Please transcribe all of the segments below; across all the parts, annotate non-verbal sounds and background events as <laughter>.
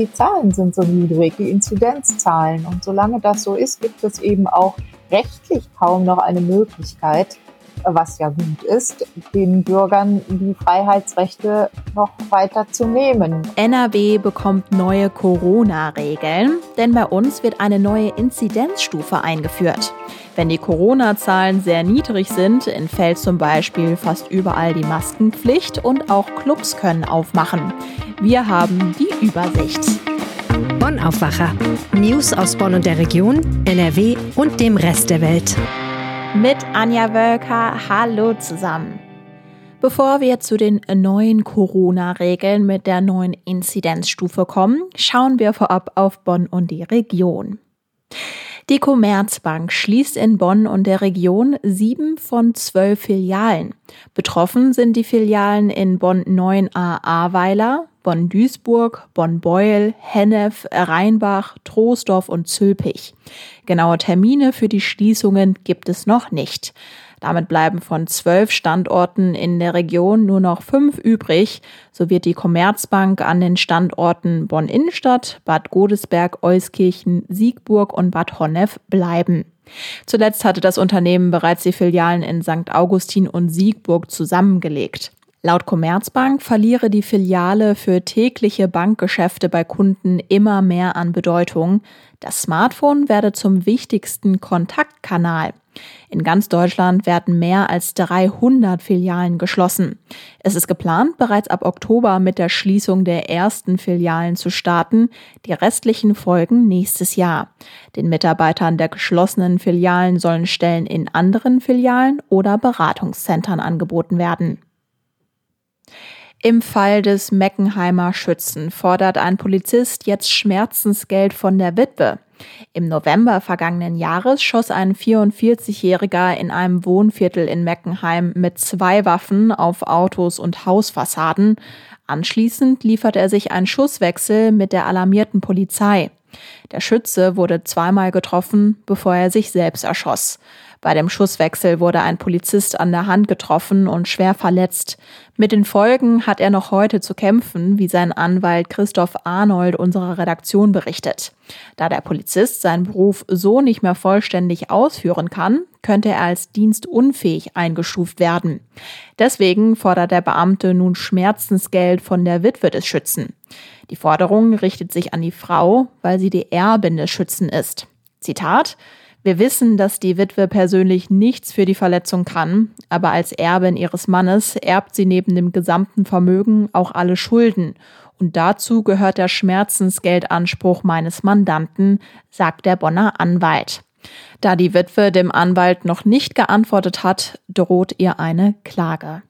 die Zahlen sind so niedrig, die Inzidenzzahlen. Und solange das so ist, gibt es eben auch rechtlich kaum noch eine Möglichkeit, was ja gut ist, den Bürgern die Freiheitsrechte noch weiter zu nehmen. NRW bekommt neue Corona-Regeln, denn bei uns wird eine neue Inzidenzstufe eingeführt. Wenn die Corona-Zahlen sehr niedrig sind, entfällt zum Beispiel fast überall die Maskenpflicht und auch Clubs können aufmachen. Wir haben die Übersicht. Bonn Aufwacher. News aus Bonn und der Region, NRW und dem Rest der Welt mit Anja Wölker. Hallo zusammen. Bevor wir zu den neuen Corona-Regeln mit der neuen Inzidenzstufe kommen, schauen wir vorab auf Bonn und die Region. Die Commerzbank schließt in Bonn und der Region sieben von zwölf Filialen. Betroffen sind die Filialen in Bonn 9a Ahrweiler, Bonn-Duisburg, Bonn-Beuel, Hennef, Rheinbach, Troisdorf und Zülpich. Genaue Termine für die Schließungen gibt es noch nicht. Damit bleiben von zwölf Standorten in der Region nur noch fünf übrig. So wird die Commerzbank an den Standorten Bonn-Innenstadt, Bad Godesberg, Euskirchen, Siegburg und Bad Honnef bleiben. Zuletzt hatte das Unternehmen bereits die Filialen in St. Augustin und Siegburg zusammengelegt. Laut Commerzbank verliere die Filiale für tägliche Bankgeschäfte bei Kunden immer mehr an Bedeutung. Das Smartphone werde zum wichtigsten Kontaktkanal. In ganz Deutschland werden mehr als 300 Filialen geschlossen. Es ist geplant, bereits ab Oktober mit der Schließung der ersten Filialen zu starten. Die restlichen folgen nächstes Jahr. Den Mitarbeitern der geschlossenen Filialen sollen Stellen in anderen Filialen oder Beratungszentren angeboten werden. Im Fall des Meckenheimer Schützen fordert ein Polizist jetzt Schmerzensgeld von der Witwe. Im November vergangenen Jahres schoss ein 44-Jähriger in einem Wohnviertel in Meckenheim mit zwei Waffen auf Autos und Hausfassaden. Anschließend liefert er sich einen Schusswechsel mit der alarmierten Polizei. Der Schütze wurde zweimal getroffen, bevor er sich selbst erschoss. Bei dem Schusswechsel wurde ein Polizist an der Hand getroffen und schwer verletzt. Mit den Folgen hat er noch heute zu kämpfen, wie sein Anwalt Christoph Arnold unserer Redaktion berichtet. Da der Polizist seinen Beruf so nicht mehr vollständig ausführen kann, könnte er als dienstunfähig eingestuft werden. Deswegen fordert der Beamte nun Schmerzensgeld von der Witwe des Schützen. Die Forderung richtet sich an die Frau, weil sie die Erbin des Schützen ist. Zitat wir wissen, dass die Witwe persönlich nichts für die Verletzung kann, aber als Erbin ihres Mannes erbt sie neben dem gesamten Vermögen auch alle Schulden. Und dazu gehört der Schmerzensgeldanspruch meines Mandanten, sagt der Bonner Anwalt. Da die Witwe dem Anwalt noch nicht geantwortet hat, droht ihr eine Klage.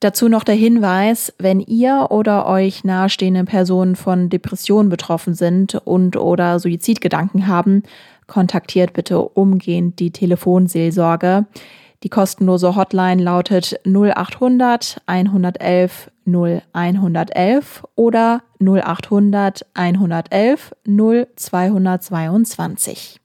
Dazu noch der Hinweis, wenn ihr oder euch nahestehende Personen von Depressionen betroffen sind und oder Suizidgedanken haben, kontaktiert bitte umgehend die Telefonseelsorge. Die kostenlose Hotline lautet 0800 111 0111 oder 0800 111 0222.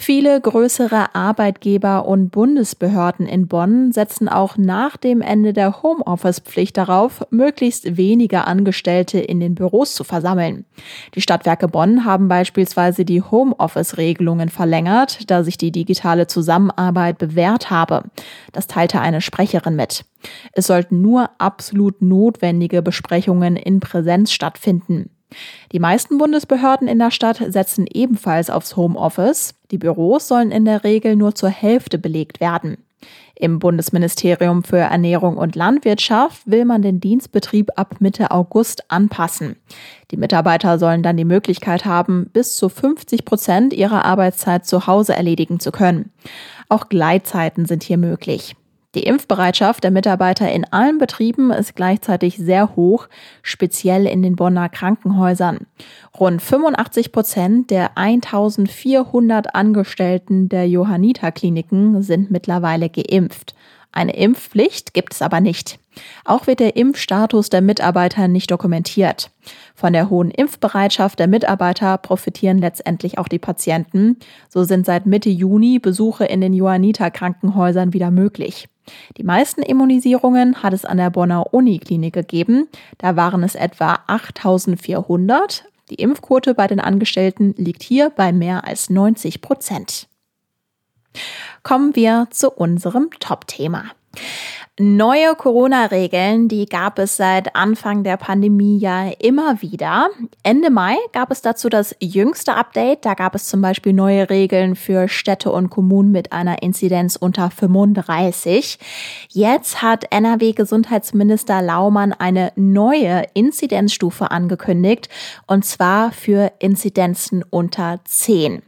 Viele größere Arbeitgeber und Bundesbehörden in Bonn setzen auch nach dem Ende der Homeoffice-Pflicht darauf, möglichst wenige Angestellte in den Büros zu versammeln. Die Stadtwerke Bonn haben beispielsweise die Homeoffice-Regelungen verlängert, da sich die digitale Zusammenarbeit bewährt habe. Das teilte eine Sprecherin mit. Es sollten nur absolut notwendige Besprechungen in Präsenz stattfinden. Die meisten Bundesbehörden in der Stadt setzen ebenfalls aufs Homeoffice. Die Büros sollen in der Regel nur zur Hälfte belegt werden. Im Bundesministerium für Ernährung und Landwirtschaft will man den Dienstbetrieb ab Mitte August anpassen. Die Mitarbeiter sollen dann die Möglichkeit haben, bis zu 50 Prozent ihrer Arbeitszeit zu Hause erledigen zu können. Auch Gleitzeiten sind hier möglich. Die Impfbereitschaft der Mitarbeiter in allen Betrieben ist gleichzeitig sehr hoch, speziell in den Bonner Krankenhäusern. Rund 85 Prozent der 1400 Angestellten der Johanniter-Kliniken sind mittlerweile geimpft. Eine Impfpflicht gibt es aber nicht. Auch wird der Impfstatus der Mitarbeiter nicht dokumentiert. Von der hohen Impfbereitschaft der Mitarbeiter profitieren letztendlich auch die Patienten. So sind seit Mitte Juni Besuche in den Johanniter Krankenhäusern wieder möglich. Die meisten Immunisierungen hat es an der Bonner Uniklinik gegeben. Da waren es etwa 8400. Die Impfquote bei den Angestellten liegt hier bei mehr als 90 Prozent. Kommen wir zu unserem Top-Thema. Neue Corona-Regeln, die gab es seit Anfang der Pandemie ja immer wieder. Ende Mai gab es dazu das jüngste Update. Da gab es zum Beispiel neue Regeln für Städte und Kommunen mit einer Inzidenz unter 35. Jetzt hat NRW-Gesundheitsminister Laumann eine neue Inzidenzstufe angekündigt, und zwar für Inzidenzen unter 10.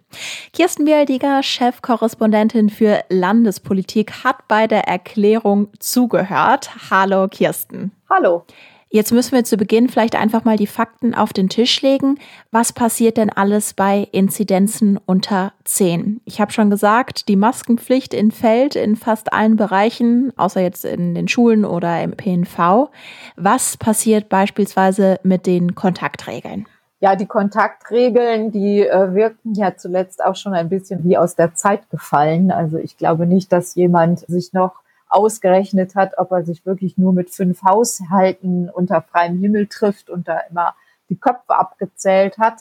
Kirsten Bialdiger, Chefkorrespondentin für Landespolitik, hat bei der Erklärung zugehört. Hallo Kirsten. Hallo. Jetzt müssen wir zu Beginn vielleicht einfach mal die Fakten auf den Tisch legen. Was passiert denn alles bei Inzidenzen unter 10? Ich habe schon gesagt, die Maskenpflicht entfällt in fast allen Bereichen, außer jetzt in den Schulen oder im PNV. Was passiert beispielsweise mit den Kontaktregeln? Ja, die Kontaktregeln, die äh, wirken ja zuletzt auch schon ein bisschen wie aus der Zeit gefallen. Also ich glaube nicht, dass jemand sich noch ausgerechnet hat, ob er sich wirklich nur mit fünf Haushalten unter freiem Himmel trifft und da immer die Köpfe abgezählt hat.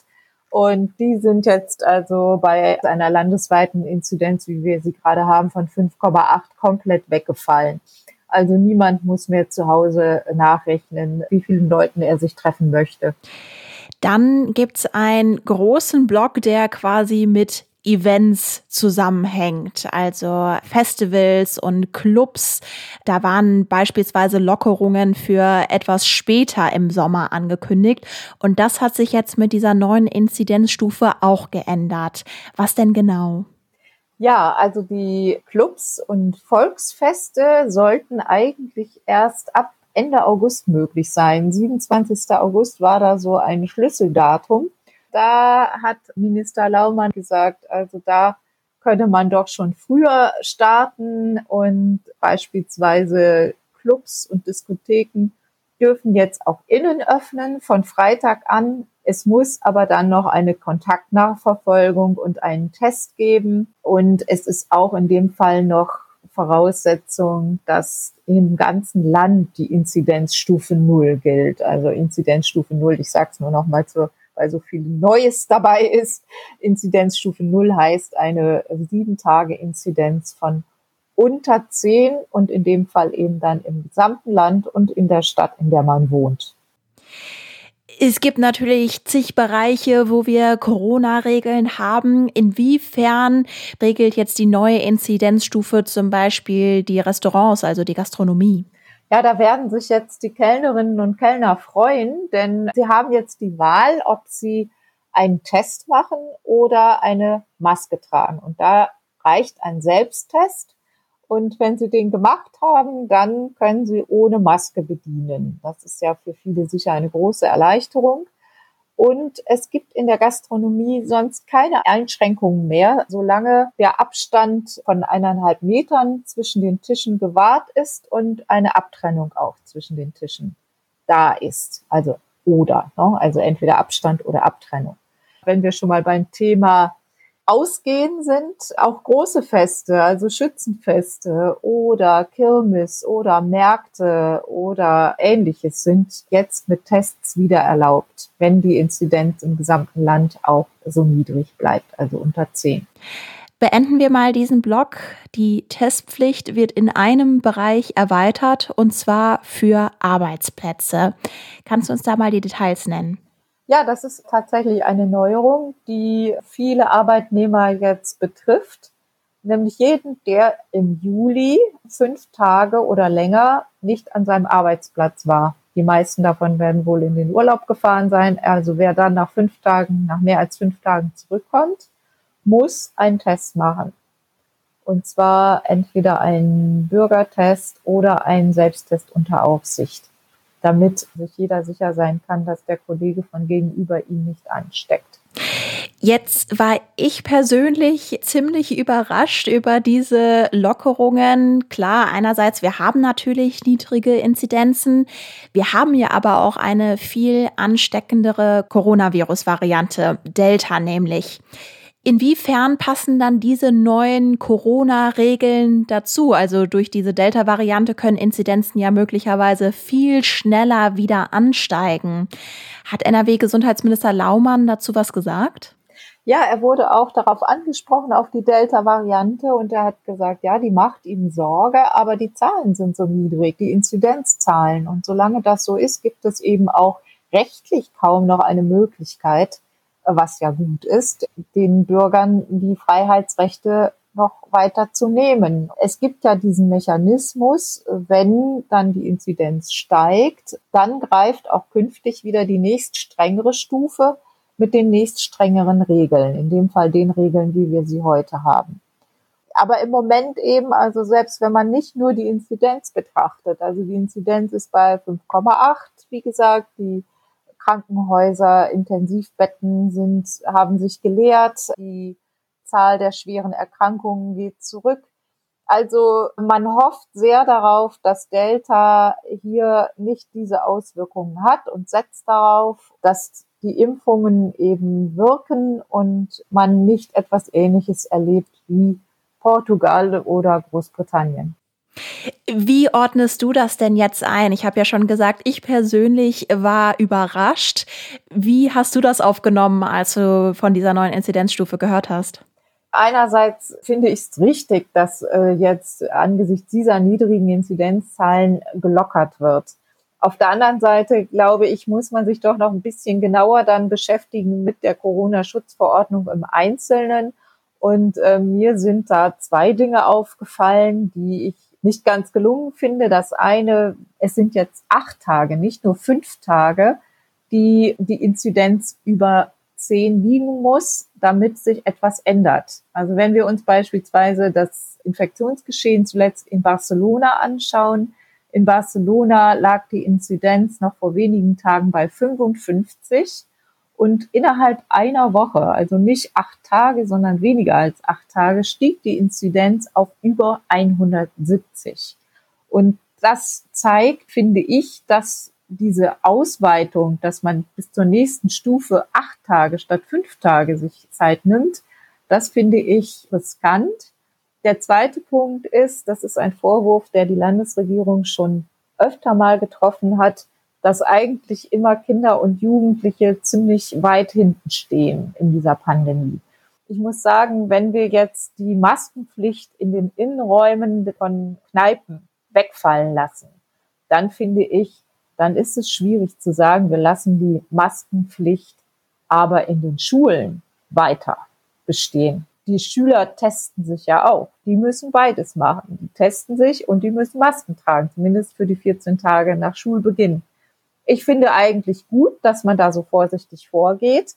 Und die sind jetzt also bei einer landesweiten Inzidenz, wie wir sie gerade haben, von 5,8 komplett weggefallen. Also niemand muss mehr zu Hause nachrechnen, wie vielen Leuten er sich treffen möchte. Dann gibt's einen großen Block, der quasi mit Events zusammenhängt, also Festivals und Clubs. Da waren beispielsweise Lockerungen für etwas später im Sommer angekündigt und das hat sich jetzt mit dieser neuen Inzidenzstufe auch geändert. Was denn genau? Ja, also die Clubs und Volksfeste sollten eigentlich erst ab Ende August möglich sein. 27. August war da so ein Schlüsseldatum. Da hat Minister Laumann gesagt, also da könnte man doch schon früher starten und beispielsweise Clubs und Diskotheken dürfen jetzt auch innen öffnen von Freitag an. Es muss aber dann noch eine Kontaktnachverfolgung und einen Test geben. Und es ist auch in dem Fall noch Voraussetzung, dass im ganzen Land die Inzidenzstufe Null gilt. Also Inzidenzstufe Null, ich sage es nur noch mal zur weil so viel Neues dabei ist. Inzidenzstufe Null heißt eine sieben Tage Inzidenz von unter zehn und in dem Fall eben dann im gesamten Land und in der Stadt, in der man wohnt. Es gibt natürlich zig Bereiche, wo wir Corona-Regeln haben. Inwiefern regelt jetzt die neue Inzidenzstufe zum Beispiel die Restaurants, also die Gastronomie? Ja, da werden sich jetzt die Kellnerinnen und Kellner freuen, denn sie haben jetzt die Wahl, ob sie einen Test machen oder eine Maske tragen. Und da reicht ein Selbsttest. Und wenn Sie den gemacht haben, dann können Sie ohne Maske bedienen. Das ist ja für viele sicher eine große Erleichterung. Und es gibt in der Gastronomie sonst keine Einschränkungen mehr, solange der Abstand von eineinhalb Metern zwischen den Tischen gewahrt ist und eine Abtrennung auch zwischen den Tischen da ist. Also oder, ne? also entweder Abstand oder Abtrennung. Wenn wir schon mal beim Thema Ausgehen sind auch große Feste, also Schützenfeste oder Kirmes oder Märkte oder ähnliches sind jetzt mit Tests wieder erlaubt, wenn die Inzidenz im gesamten Land auch so niedrig bleibt, also unter 10. Beenden wir mal diesen Block. Die Testpflicht wird in einem Bereich erweitert und zwar für Arbeitsplätze. Kannst du uns da mal die Details nennen? Ja, das ist tatsächlich eine Neuerung, die viele Arbeitnehmer jetzt betrifft. Nämlich jeden, der im Juli fünf Tage oder länger nicht an seinem Arbeitsplatz war. Die meisten davon werden wohl in den Urlaub gefahren sein. Also wer dann nach fünf Tagen, nach mehr als fünf Tagen zurückkommt, muss einen Test machen. Und zwar entweder einen Bürgertest oder einen Selbsttest unter Aufsicht damit sich jeder sicher sein kann, dass der Kollege von gegenüber ihn nicht ansteckt. Jetzt war ich persönlich ziemlich überrascht über diese Lockerungen. Klar, einerseits, wir haben natürlich niedrige Inzidenzen. Wir haben ja aber auch eine viel ansteckendere Coronavirus-Variante, Delta nämlich. Inwiefern passen dann diese neuen Corona-Regeln dazu? Also durch diese Delta-Variante können Inzidenzen ja möglicherweise viel schneller wieder ansteigen. Hat NRW-Gesundheitsminister Laumann dazu was gesagt? Ja, er wurde auch darauf angesprochen, auf die Delta-Variante, und er hat gesagt, ja, die macht ihm Sorge, aber die Zahlen sind so niedrig, die Inzidenzzahlen. Und solange das so ist, gibt es eben auch rechtlich kaum noch eine Möglichkeit, was ja gut ist, den Bürgern die Freiheitsrechte noch weiter zu nehmen. Es gibt ja diesen Mechanismus, wenn dann die Inzidenz steigt, dann greift auch künftig wieder die nächst strengere Stufe mit den nächst strengeren Regeln, in dem Fall den Regeln, wie wir sie heute haben. Aber im Moment eben, also selbst wenn man nicht nur die Inzidenz betrachtet, also die Inzidenz ist bei 5,8, wie gesagt, die Krankenhäuser, Intensivbetten sind, haben sich geleert. Die Zahl der schweren Erkrankungen geht zurück. Also man hofft sehr darauf, dass Delta hier nicht diese Auswirkungen hat und setzt darauf, dass die Impfungen eben wirken und man nicht etwas Ähnliches erlebt wie Portugal oder Großbritannien. Wie ordnest du das denn jetzt ein? Ich habe ja schon gesagt, ich persönlich war überrascht. Wie hast du das aufgenommen, als du von dieser neuen Inzidenzstufe gehört hast? Einerseits finde ich es richtig, dass äh, jetzt angesichts dieser niedrigen Inzidenzzahlen gelockert wird. Auf der anderen Seite, glaube ich, muss man sich doch noch ein bisschen genauer dann beschäftigen mit der Corona-Schutzverordnung im Einzelnen. Und äh, mir sind da zwei Dinge aufgefallen, die ich nicht ganz gelungen finde. Das eine, es sind jetzt acht Tage, nicht nur fünf Tage, die die Inzidenz über zehn liegen muss, damit sich etwas ändert. Also wenn wir uns beispielsweise das Infektionsgeschehen zuletzt in Barcelona anschauen, in Barcelona lag die Inzidenz noch vor wenigen Tagen bei 55 und innerhalb einer Woche, also nicht acht Tage, sondern weniger als acht Tage, stieg die Inzidenz auf über 170. Und das zeigt, finde ich, dass diese Ausweitung, dass man bis zur nächsten Stufe acht Tage statt fünf Tage sich Zeit nimmt, das finde ich riskant. Der zweite Punkt ist, das ist ein Vorwurf, der die Landesregierung schon öfter mal getroffen hat, dass eigentlich immer Kinder und Jugendliche ziemlich weit hinten stehen in dieser Pandemie. Ich muss sagen, wenn wir jetzt die Maskenpflicht in den Innenräumen von Kneipen wegfallen lassen, dann finde ich, dann ist es schwierig zu sagen, wir lassen die Maskenpflicht aber in den Schulen weiter bestehen. Die Schüler testen sich ja auch. Die müssen beides machen. Die testen sich und die müssen Masken tragen, zumindest für die 14 Tage nach Schulbeginn. Ich finde eigentlich gut, dass man da so vorsichtig vorgeht.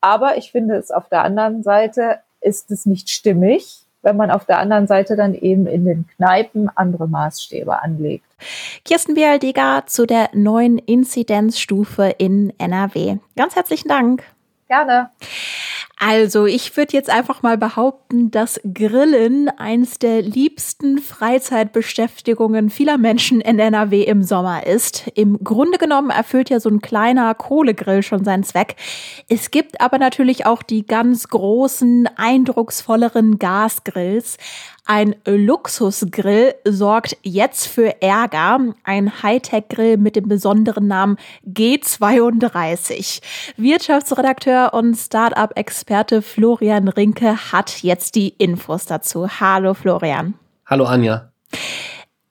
Aber ich finde es auf der anderen Seite ist es nicht stimmig, wenn man auf der anderen Seite dann eben in den Kneipen andere Maßstäbe anlegt. Kirsten Bialdiger zu der neuen Inzidenzstufe in NRW. Ganz herzlichen Dank. Gerne. Also, ich würde jetzt einfach mal behaupten, dass Grillen eins der liebsten Freizeitbeschäftigungen vieler Menschen in NRW im Sommer ist. Im Grunde genommen erfüllt ja so ein kleiner Kohlegrill schon seinen Zweck. Es gibt aber natürlich auch die ganz großen, eindrucksvolleren Gasgrills. Ein Luxusgrill sorgt jetzt für Ärger. Ein Hightech-Grill mit dem besonderen Namen G32. Wirtschaftsredakteur und Startup-Experte Florian Rinke hat jetzt die Infos dazu. Hallo Florian. Hallo Anja.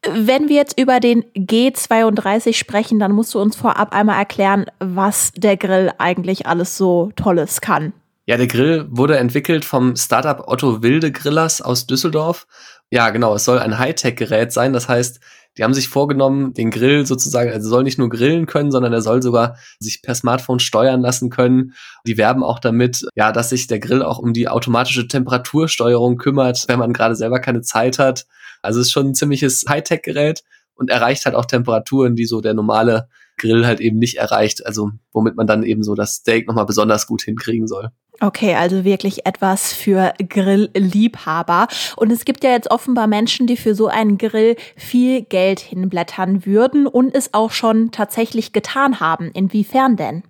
Wenn wir jetzt über den G32 sprechen, dann musst du uns vorab einmal erklären, was der Grill eigentlich alles so Tolles kann. Ja, der Grill wurde entwickelt vom Startup Otto Wilde Grillers aus Düsseldorf. Ja, genau, es soll ein Hightech-Gerät sein. Das heißt, die haben sich vorgenommen, den Grill sozusagen, also soll nicht nur grillen können, sondern er soll sogar sich per Smartphone steuern lassen können. Die werben auch damit, ja, dass sich der Grill auch um die automatische Temperatursteuerung kümmert, wenn man gerade selber keine Zeit hat. Also es ist schon ein ziemliches Hightech-Gerät und erreicht halt auch Temperaturen, die so der normale Grill halt eben nicht erreicht. Also womit man dann eben so das Steak nochmal besonders gut hinkriegen soll. Okay, also wirklich etwas für Grillliebhaber. Und es gibt ja jetzt offenbar Menschen, die für so einen Grill viel Geld hinblättern würden und es auch schon tatsächlich getan haben. Inwiefern denn?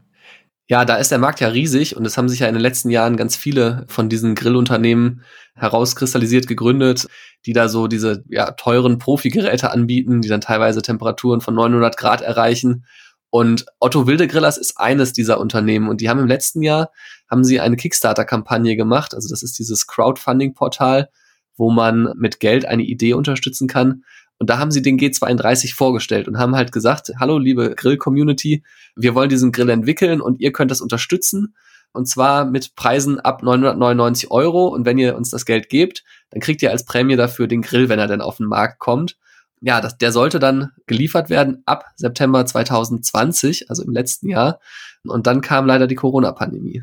Ja, da ist der Markt ja riesig und es haben sich ja in den letzten Jahren ganz viele von diesen Grillunternehmen herauskristallisiert, gegründet, die da so diese ja, teuren Profi-Geräte anbieten, die dann teilweise Temperaturen von 900 Grad erreichen. Und Otto Wilde Grillers ist eines dieser Unternehmen und die haben im letzten Jahr haben sie eine Kickstarter-Kampagne gemacht. Also das ist dieses Crowdfunding-Portal, wo man mit Geld eine Idee unterstützen kann. Und da haben sie den G32 vorgestellt und haben halt gesagt, hallo liebe Grill-Community, wir wollen diesen Grill entwickeln und ihr könnt das unterstützen. Und zwar mit Preisen ab 999 Euro. Und wenn ihr uns das Geld gebt, dann kriegt ihr als Prämie dafür den Grill, wenn er dann auf den Markt kommt. Ja, das, der sollte dann geliefert werden ab September 2020, also im letzten Jahr. Und dann kam leider die Corona-Pandemie.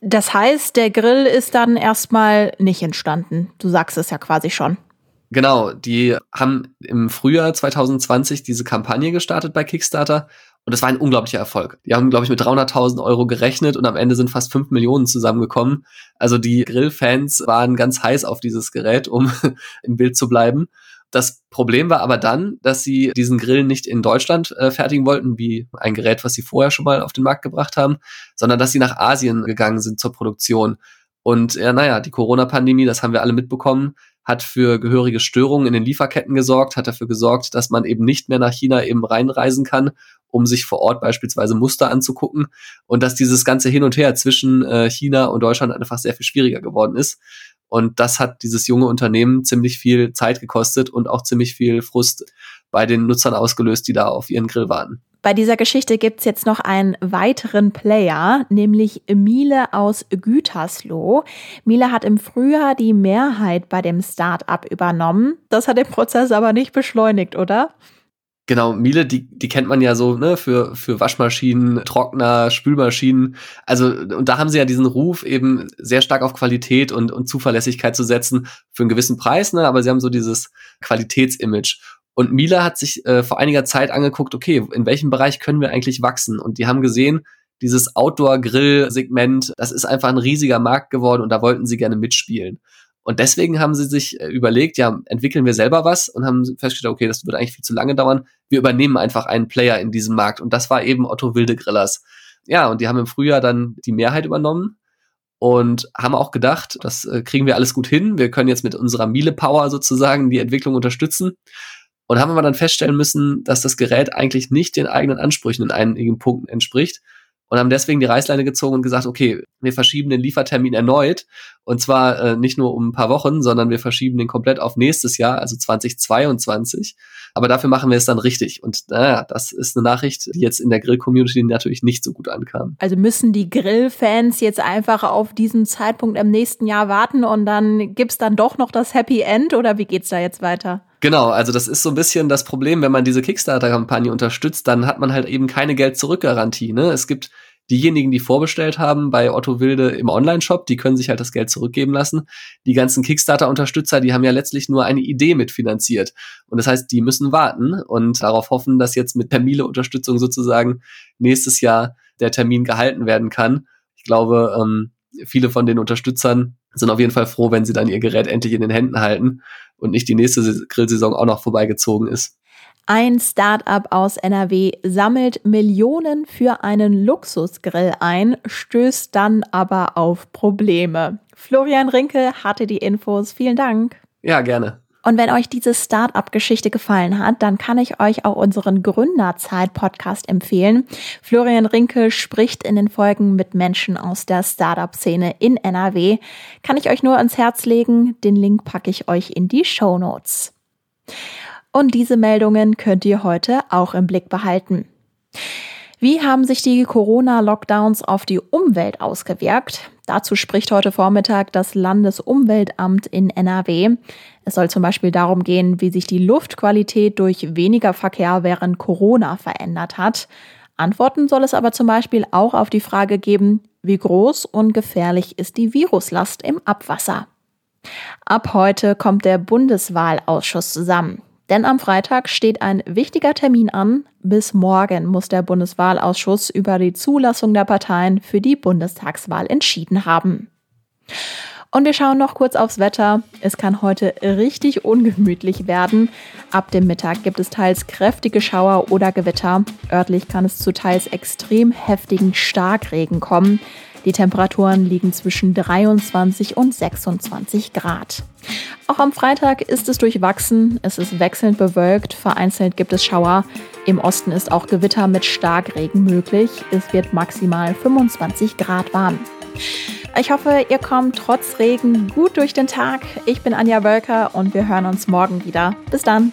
Das heißt, der Grill ist dann erstmal nicht entstanden. Du sagst es ja quasi schon. Genau, die haben im Frühjahr 2020 diese Kampagne gestartet bei Kickstarter und das war ein unglaublicher Erfolg. Die haben, glaube ich, mit 300.000 Euro gerechnet und am Ende sind fast 5 Millionen zusammengekommen. Also die Grillfans waren ganz heiß auf dieses Gerät, um <laughs> im Bild zu bleiben. Das Problem war aber dann, dass sie diesen Grill nicht in Deutschland äh, fertigen wollten, wie ein Gerät, was sie vorher schon mal auf den Markt gebracht haben, sondern dass sie nach Asien gegangen sind zur Produktion. Und ja, naja, die Corona-Pandemie, das haben wir alle mitbekommen, hat für gehörige Störungen in den Lieferketten gesorgt, hat dafür gesorgt, dass man eben nicht mehr nach China eben reinreisen kann, um sich vor Ort beispielsweise Muster anzugucken und dass dieses ganze Hin und Her zwischen äh, China und Deutschland einfach sehr viel schwieriger geworden ist. Und das hat dieses junge Unternehmen ziemlich viel Zeit gekostet und auch ziemlich viel Frust bei den Nutzern ausgelöst, die da auf ihren Grill waren. Bei dieser Geschichte gibt's jetzt noch einen weiteren Player, nämlich Miele aus Gütersloh. Miele hat im Frühjahr die Mehrheit bei dem Start-up übernommen. Das hat den Prozess aber nicht beschleunigt, oder? Genau, Miele, die, die kennt man ja so, ne, für, für Waschmaschinen, Trockner, Spülmaschinen. Also, und da haben sie ja diesen Ruf, eben sehr stark auf Qualität und, und Zuverlässigkeit zu setzen für einen gewissen Preis, ne, aber sie haben so dieses Qualitätsimage. Und Miele hat sich äh, vor einiger Zeit angeguckt, okay, in welchem Bereich können wir eigentlich wachsen? Und die haben gesehen, dieses Outdoor-Grill-Segment, das ist einfach ein riesiger Markt geworden und da wollten sie gerne mitspielen. Und deswegen haben sie sich äh, überlegt, ja, entwickeln wir selber was und haben festgestellt, okay, das wird eigentlich viel zu lange dauern. Wir übernehmen einfach einen Player in diesem Markt. Und das war eben Otto Wilde Grillers. Ja, und die haben im Frühjahr dann die Mehrheit übernommen und haben auch gedacht, das äh, kriegen wir alles gut hin. Wir können jetzt mit unserer Miele Power sozusagen die Entwicklung unterstützen und haben aber dann feststellen müssen, dass das Gerät eigentlich nicht den eigenen Ansprüchen in einigen Punkten entspricht und haben deswegen die Reißleine gezogen und gesagt, okay, wir verschieben den Liefertermin erneut und zwar äh, nicht nur um ein paar Wochen, sondern wir verschieben den komplett auf nächstes Jahr, also 2022. Aber dafür machen wir es dann richtig. Und naja, das ist eine Nachricht, die jetzt in der Grill-Community natürlich nicht so gut ankam. Also müssen die Grill-Fans jetzt einfach auf diesen Zeitpunkt im nächsten Jahr warten und dann gibt's dann doch noch das Happy End oder wie geht's da jetzt weiter? Genau, also das ist so ein bisschen das Problem, wenn man diese Kickstarter-Kampagne unterstützt, dann hat man halt eben keine Geld-Zurück-Garantie. Ne? Es gibt diejenigen, die vorbestellt haben bei Otto Wilde im Online-Shop, die können sich halt das Geld zurückgeben lassen. Die ganzen Kickstarter-Unterstützer, die haben ja letztlich nur eine Idee mitfinanziert. Und das heißt, die müssen warten und darauf hoffen, dass jetzt mit Termile-Unterstützung sozusagen nächstes Jahr der Termin gehalten werden kann. Ich glaube, ähm, viele von den Unterstützern sind auf jeden Fall froh, wenn sie dann ihr Gerät endlich in den Händen halten und nicht die nächste Grillsaison auch noch vorbeigezogen ist. Ein Startup aus NRW sammelt Millionen für einen Luxusgrill ein, stößt dann aber auf Probleme. Florian Rinke hatte die Infos. Vielen Dank. Ja, gerne. Und wenn euch diese Startup-Geschichte gefallen hat, dann kann ich euch auch unseren Gründerzeit-Podcast empfehlen. Florian Rinke spricht in den Folgen mit Menschen aus der Startup-Szene in NRW. Kann ich euch nur ans Herz legen. Den Link packe ich euch in die Show Notes. Und diese Meldungen könnt ihr heute auch im Blick behalten. Wie haben sich die Corona-Lockdowns auf die Umwelt ausgewirkt? Dazu spricht heute Vormittag das Landesumweltamt in NRW. Es soll zum Beispiel darum gehen, wie sich die Luftqualität durch weniger Verkehr während Corona verändert hat. Antworten soll es aber zum Beispiel auch auf die Frage geben, wie groß und gefährlich ist die Viruslast im Abwasser. Ab heute kommt der Bundeswahlausschuss zusammen. Denn am Freitag steht ein wichtiger Termin an. Bis morgen muss der Bundeswahlausschuss über die Zulassung der Parteien für die Bundestagswahl entschieden haben. Und wir schauen noch kurz aufs Wetter. Es kann heute richtig ungemütlich werden. Ab dem Mittag gibt es teils kräftige Schauer oder Gewitter. Örtlich kann es zu teils extrem heftigen Starkregen kommen. Die Temperaturen liegen zwischen 23 und 26 Grad. Auch am Freitag ist es durchwachsen. Es ist wechselnd bewölkt. Vereinzelt gibt es Schauer. Im Osten ist auch Gewitter mit Starkregen möglich. Es wird maximal 25 Grad warm. Ich hoffe, ihr kommt trotz Regen gut durch den Tag. Ich bin Anja Wölker und wir hören uns morgen wieder. Bis dann.